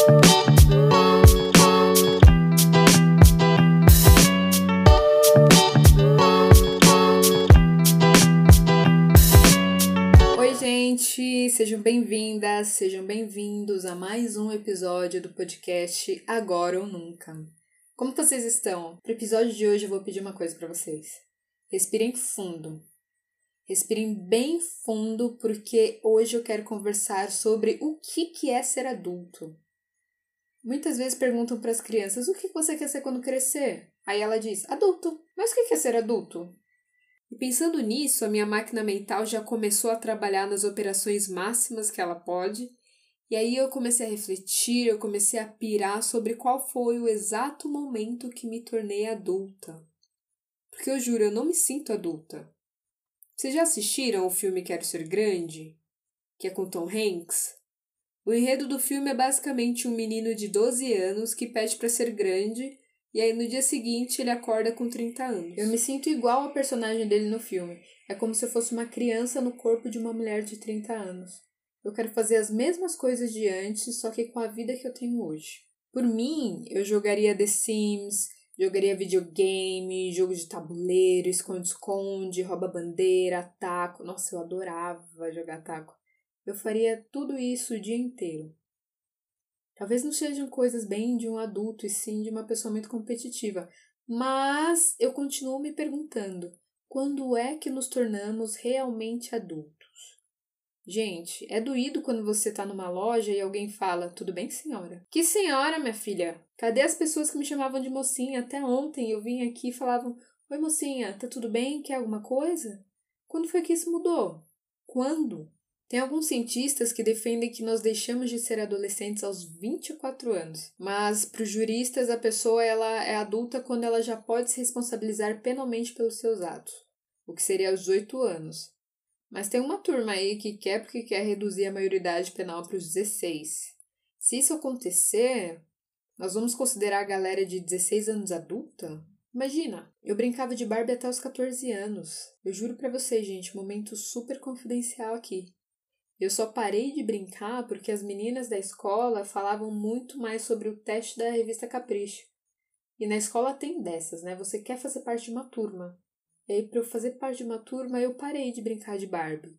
Oi, gente, sejam bem-vindas, sejam bem-vindos a mais um episódio do podcast Agora ou Nunca. Como vocês estão? Para o episódio de hoje eu vou pedir uma coisa para vocês. Respirem fundo. Respirem bem fundo porque hoje eu quero conversar sobre o que que é ser adulto. Muitas vezes perguntam para as crianças: "O que você quer ser quando crescer?" Aí ela diz: "Adulto". Mas o que é ser adulto? E pensando nisso, a minha máquina mental já começou a trabalhar nas operações máximas que ela pode, e aí eu comecei a refletir, eu comecei a pirar sobre qual foi o exato momento que me tornei adulta. Porque eu juro, eu não me sinto adulta. Vocês já assistiram o filme Quero Ser Grande? Que é com Tom Hanks? O enredo do filme é basicamente um menino de 12 anos que pede para ser grande e aí no dia seguinte ele acorda com 30 anos. Eu me sinto igual ao personagem dele no filme. É como se eu fosse uma criança no corpo de uma mulher de 30 anos. Eu quero fazer as mesmas coisas de antes, só que com a vida que eu tenho hoje. Por mim, eu jogaria The Sims, jogaria videogame, jogo de tabuleiro, esconde-esconde, rouba-bandeira, taco. Nossa, eu adorava jogar taco. Eu faria tudo isso o dia inteiro. Talvez não sejam coisas bem de um adulto e sim de uma pessoa muito competitiva, mas eu continuo me perguntando: quando é que nos tornamos realmente adultos? Gente, é doído quando você tá numa loja e alguém fala: Tudo bem, senhora? Que senhora, minha filha? Cadê as pessoas que me chamavam de mocinha? Até ontem eu vim aqui e falavam: Oi, mocinha, tá tudo bem? Quer alguma coisa? Quando foi que isso mudou? Quando? Tem alguns cientistas que defendem que nós deixamos de ser adolescentes aos 24 anos, mas para os juristas a pessoa ela é adulta quando ela já pode se responsabilizar penalmente pelos seus atos, o que seria aos 18 anos. Mas tem uma turma aí que quer porque quer reduzir a maioridade penal para os 16. Se isso acontecer, nós vamos considerar a galera de 16 anos adulta? Imagina, eu brincava de Barbie até os 14 anos. Eu juro para vocês, gente, momento super confidencial aqui. Eu só parei de brincar porque as meninas da escola falavam muito mais sobre o teste da revista Capricho. E na escola tem dessas, né? Você quer fazer parte de uma turma. E aí, para eu fazer parte de uma turma, eu parei de brincar de Barbie.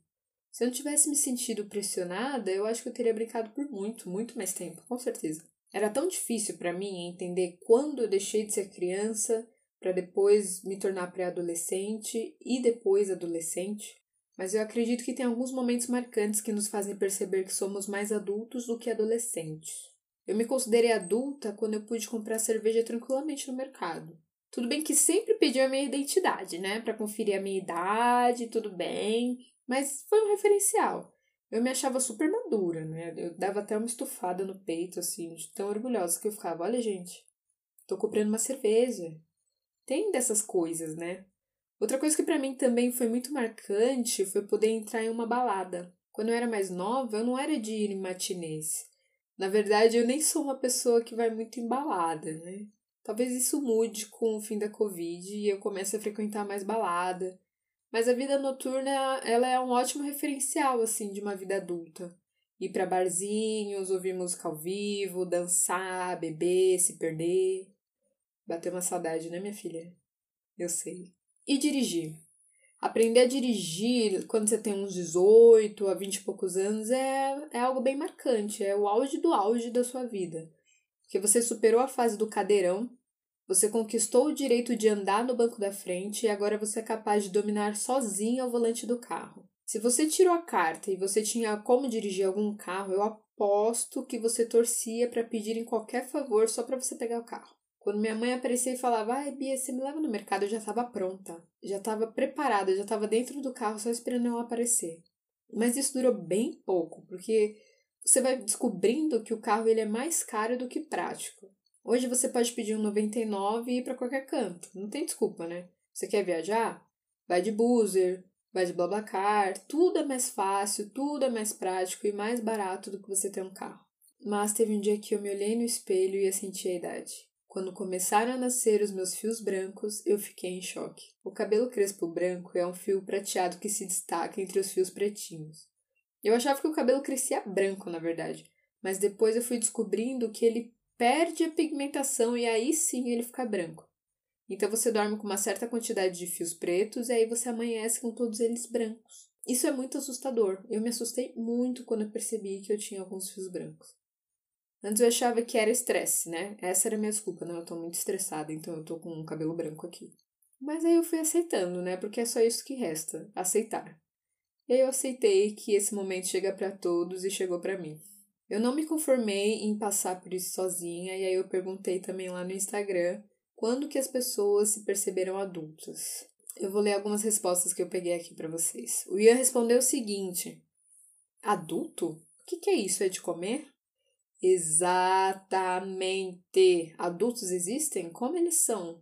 Se eu não tivesse me sentido pressionada, eu acho que eu teria brincado por muito, muito mais tempo, com certeza. Era tão difícil para mim entender quando eu deixei de ser criança para depois me tornar pré-adolescente e depois adolescente mas eu acredito que tem alguns momentos marcantes que nos fazem perceber que somos mais adultos do que adolescentes. Eu me considerei adulta quando eu pude comprar cerveja tranquilamente no mercado. Tudo bem que sempre pedi a minha identidade, né, para conferir a minha idade, tudo bem, mas foi um referencial. Eu me achava super madura, né? Eu dava até uma estufada no peito, assim, de tão orgulhosa que eu ficava. Olha, gente, tô comprando uma cerveja. Tem dessas coisas, né? Outra coisa que para mim também foi muito marcante foi poder entrar em uma balada. Quando eu era mais nova, eu não era de ir em matinês. Na verdade, eu nem sou uma pessoa que vai muito embalada, né? Talvez isso mude com o fim da Covid e eu comece a frequentar mais balada. Mas a vida noturna, ela é um ótimo referencial, assim, de uma vida adulta. Ir para barzinhos, ouvir música ao vivo, dançar, beber, se perder. Bateu uma saudade, né, minha filha? Eu sei. E dirigir. Aprender a dirigir quando você tem uns 18 a 20 e poucos anos é, é algo bem marcante, é o auge do auge da sua vida. Porque você superou a fase do cadeirão, você conquistou o direito de andar no banco da frente e agora você é capaz de dominar sozinho ao volante do carro. Se você tirou a carta e você tinha como dirigir algum carro, eu aposto que você torcia para pedir em qualquer favor só para você pegar o carro. Quando minha mãe aparecia e falava, ai, Bia, você me leva no mercado, eu já estava pronta. Já estava preparada, já estava dentro do carro só esperando ela aparecer. Mas isso durou bem pouco, porque você vai descobrindo que o carro ele é mais caro do que prático. Hoje você pode pedir um 99 e ir para qualquer canto. Não tem desculpa, né? Você quer viajar? Vai de buzzer, vai de BlaBlaCar. Tudo é mais fácil, tudo é mais prático e mais barato do que você ter um carro. Mas teve um dia que eu me olhei no espelho e eu senti a idade. Quando começaram a nascer os meus fios brancos, eu fiquei em choque. O cabelo crespo branco é um fio prateado que se destaca entre os fios pretinhos. Eu achava que o cabelo crescia branco, na verdade, Mas depois eu fui descobrindo que ele perde a pigmentação e aí sim ele fica branco. Então você dorme com uma certa quantidade de fios pretos e aí você amanhece com todos eles brancos. Isso é muito assustador. Eu me assustei muito quando eu percebi que eu tinha alguns fios brancos. Antes eu achava que era estresse, né? Essa era a minha desculpa. Não, eu tô muito estressada, então eu tô com um cabelo branco aqui. Mas aí eu fui aceitando, né? Porque é só isso que resta, aceitar. E aí eu aceitei que esse momento chega para todos e chegou para mim. Eu não me conformei em passar por isso sozinha, e aí eu perguntei também lá no Instagram quando que as pessoas se perceberam adultas. Eu vou ler algumas respostas que eu peguei aqui para vocês. O Ian respondeu o seguinte: Adulto? O que, que é isso? É de comer? Exatamente! Adultos existem? Como eles são?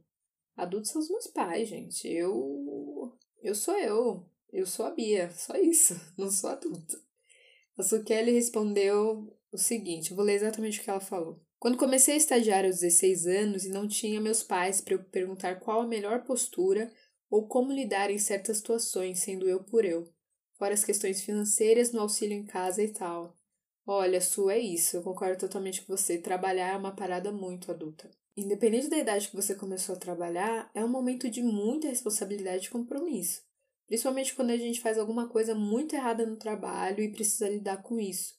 Adultos são os meus pais, gente. Eu. Eu sou eu. Eu sou a Bia. Só isso. Não sou adulta. A Sukeli respondeu o seguinte: vou ler exatamente o que ela falou. Quando comecei a estagiar aos 16 anos e não tinha meus pais para eu perguntar qual a melhor postura ou como lidar em certas situações, sendo eu por eu, fora as questões financeiras no auxílio em casa e tal. Olha, Su, é isso, eu concordo totalmente com você. Trabalhar é uma parada muito adulta. Independente da idade que você começou a trabalhar, é um momento de muita responsabilidade e compromisso. Principalmente quando a gente faz alguma coisa muito errada no trabalho e precisa lidar com isso.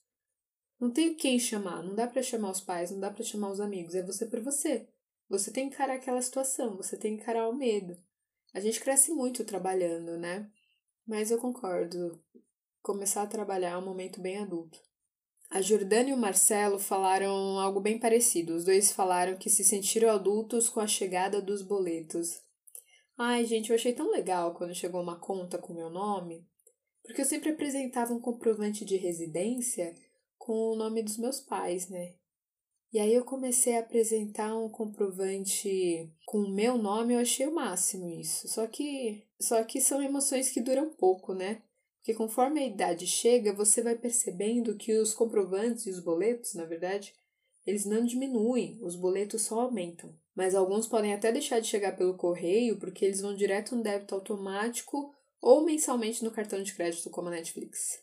Não tem quem chamar, não dá para chamar os pais, não dá para chamar os amigos, é você por você. Você tem que encarar aquela situação, você tem que encarar o medo. A gente cresce muito trabalhando, né? Mas eu concordo. Começar a trabalhar é um momento bem adulto. A Jordânia e o Marcelo falaram algo bem parecido. Os dois falaram que se sentiram adultos com a chegada dos boletos. Ai, gente, eu achei tão legal quando chegou uma conta com meu nome, porque eu sempre apresentava um comprovante de residência com o nome dos meus pais, né? E aí eu comecei a apresentar um comprovante com o meu nome, eu achei o máximo isso. Só que só que são emoções que duram pouco, né? Porque conforme a idade chega, você vai percebendo que os comprovantes e os boletos, na verdade, eles não diminuem, os boletos só aumentam. Mas alguns podem até deixar de chegar pelo correio porque eles vão direto no débito automático ou mensalmente no cartão de crédito como a Netflix.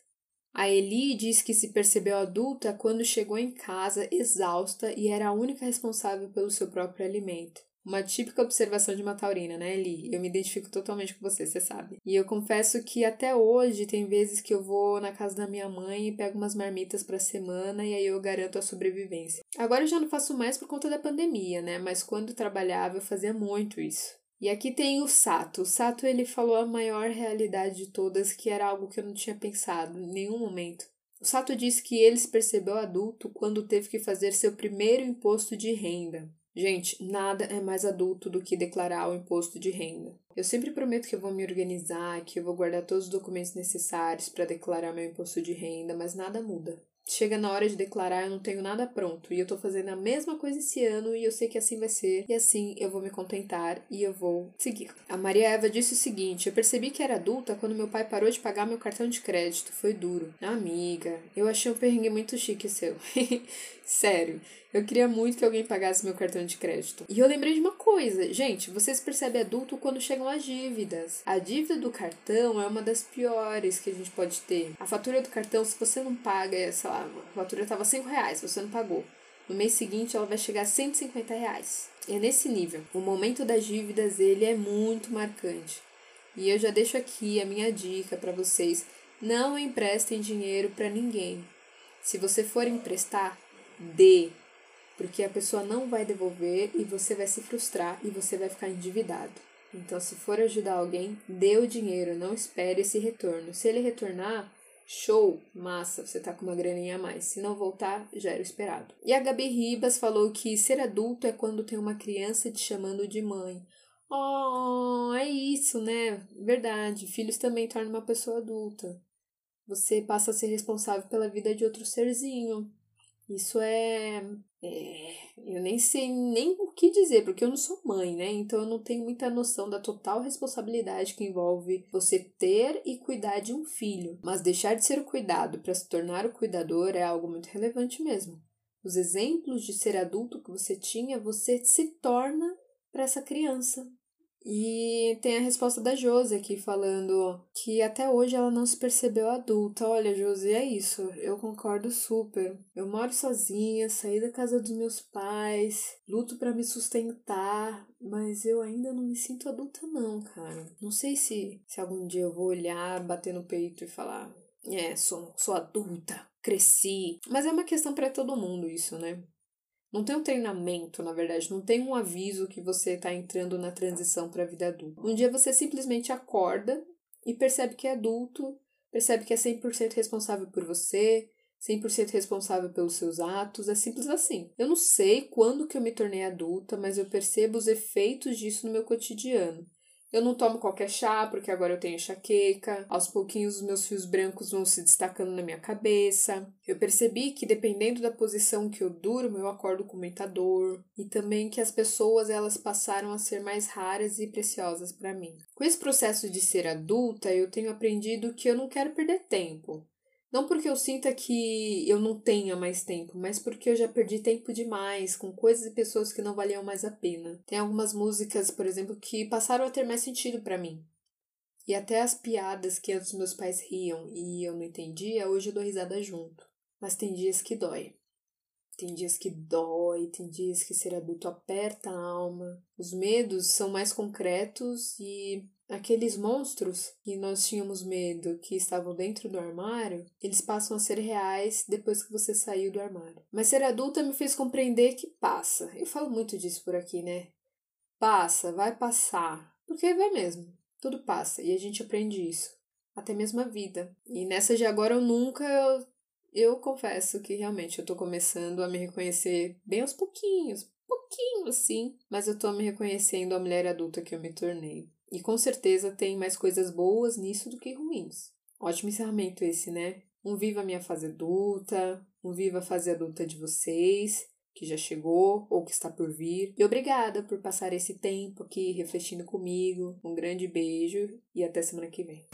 A Eli diz que se percebeu adulta quando chegou em casa exausta e era a única responsável pelo seu próprio alimento. Uma típica observação de uma taurina, né, Eli? Eu me identifico totalmente com você, você sabe. E eu confesso que até hoje tem vezes que eu vou na casa da minha mãe e pego umas marmitas pra semana e aí eu garanto a sobrevivência. Agora eu já não faço mais por conta da pandemia, né? Mas quando trabalhava eu fazia muito isso. E aqui tem o Sato. O Sato ele falou a maior realidade de todas, que era algo que eu não tinha pensado em nenhum momento. O Sato disse que ele se percebeu adulto quando teve que fazer seu primeiro imposto de renda. Gente, nada é mais adulto do que declarar o imposto de renda. Eu sempre prometo que eu vou me organizar, que eu vou guardar todos os documentos necessários para declarar meu imposto de renda, mas nada muda. Chega na hora de declarar, eu não tenho nada pronto e eu tô fazendo a mesma coisa esse ano e eu sei que assim vai ser e assim eu vou me contentar e eu vou seguir. A Maria Eva disse o seguinte: Eu percebi que era adulta quando meu pai parou de pagar meu cartão de crédito. Foi duro. Amiga, eu achei um perrengue muito chique seu. Sério. Eu queria muito que alguém pagasse meu cartão de crédito. E eu lembrei de uma coisa. Gente, vocês percebem adulto quando chegam as dívidas. A dívida do cartão é uma das piores que a gente pode ter. A fatura do cartão, se você não paga, sei lá, a fatura estava 5 reais, você não pagou. No mês seguinte, ela vai chegar a 150 reais. É nesse nível. O momento das dívidas, ele é muito marcante. E eu já deixo aqui a minha dica para vocês. Não emprestem dinheiro para ninguém. Se você for emprestar, dê porque a pessoa não vai devolver e você vai se frustrar e você vai ficar endividado. Então, se for ajudar alguém, dê o dinheiro, não espere esse retorno. Se ele retornar, show, massa, você tá com uma graninha a mais. Se não voltar, já era esperado. E a Gabi Ribas falou que ser adulto é quando tem uma criança te chamando de mãe. Oh, é isso, né? Verdade. Filhos também tornam uma pessoa adulta. Você passa a ser responsável pela vida de outro serzinho. Isso é, é, Eu nem sei nem o que dizer, porque eu não sou mãe, né? Então eu não tenho muita noção da total responsabilidade que envolve você ter e cuidar de um filho. Mas deixar de ser o cuidado para se tornar o cuidador é algo muito relevante mesmo. Os exemplos de ser adulto que você tinha, você se torna para essa criança. E tem a resposta da Josi aqui falando que até hoje ela não se percebeu adulta. Olha, Josi, é isso. Eu concordo super. Eu moro sozinha, saí da casa dos meus pais, luto para me sustentar, mas eu ainda não me sinto adulta não, cara. Não sei se se algum dia eu vou olhar, bater no peito e falar: "É, sou, sou adulta, cresci". Mas é uma questão para todo mundo isso, né? Não tem um treinamento, na verdade, não tem um aviso que você está entrando na transição para a vida adulta. Um dia você simplesmente acorda e percebe que é adulto, percebe que é 100% responsável por você, 100% responsável pelos seus atos, é simples assim. Eu não sei quando que eu me tornei adulta, mas eu percebo os efeitos disso no meu cotidiano. Eu não tomo qualquer chá porque agora eu tenho enxaqueca. Aos pouquinhos os meus fios brancos vão se destacando na minha cabeça. Eu percebi que dependendo da posição que eu durmo, eu acordo com muita dor e também que as pessoas elas passaram a ser mais raras e preciosas para mim. Com esse processo de ser adulta, eu tenho aprendido que eu não quero perder tempo. Não porque eu sinta que eu não tenha mais tempo, mas porque eu já perdi tempo demais com coisas e pessoas que não valiam mais a pena. Tem algumas músicas, por exemplo, que passaram a ter mais sentido para mim. E até as piadas que antes meus pais riam e eu não entendia, hoje eu dou risada junto. Mas tem dias que dói. Tem dias que dói, tem dias que ser adulto aperta a alma. Os medos são mais concretos e Aqueles monstros que nós tínhamos medo, que estavam dentro do armário, eles passam a ser reais depois que você saiu do armário. Mas ser adulta me fez compreender que passa. Eu falo muito disso por aqui, né? Passa, vai passar. Porque vai mesmo. Tudo passa e a gente aprende isso. Até mesmo a vida. E nessa de agora eu nunca. Eu, eu confesso que realmente eu tô começando a me reconhecer bem aos pouquinhos. Pouquinho assim. Mas eu tô me reconhecendo a mulher adulta que eu me tornei. E com certeza tem mais coisas boas nisso do que ruins. Ótimo encerramento esse, né? Um viva minha fase adulta, um viva a fase adulta de vocês, que já chegou ou que está por vir. E obrigada por passar esse tempo aqui refletindo comigo. Um grande beijo e até semana que vem.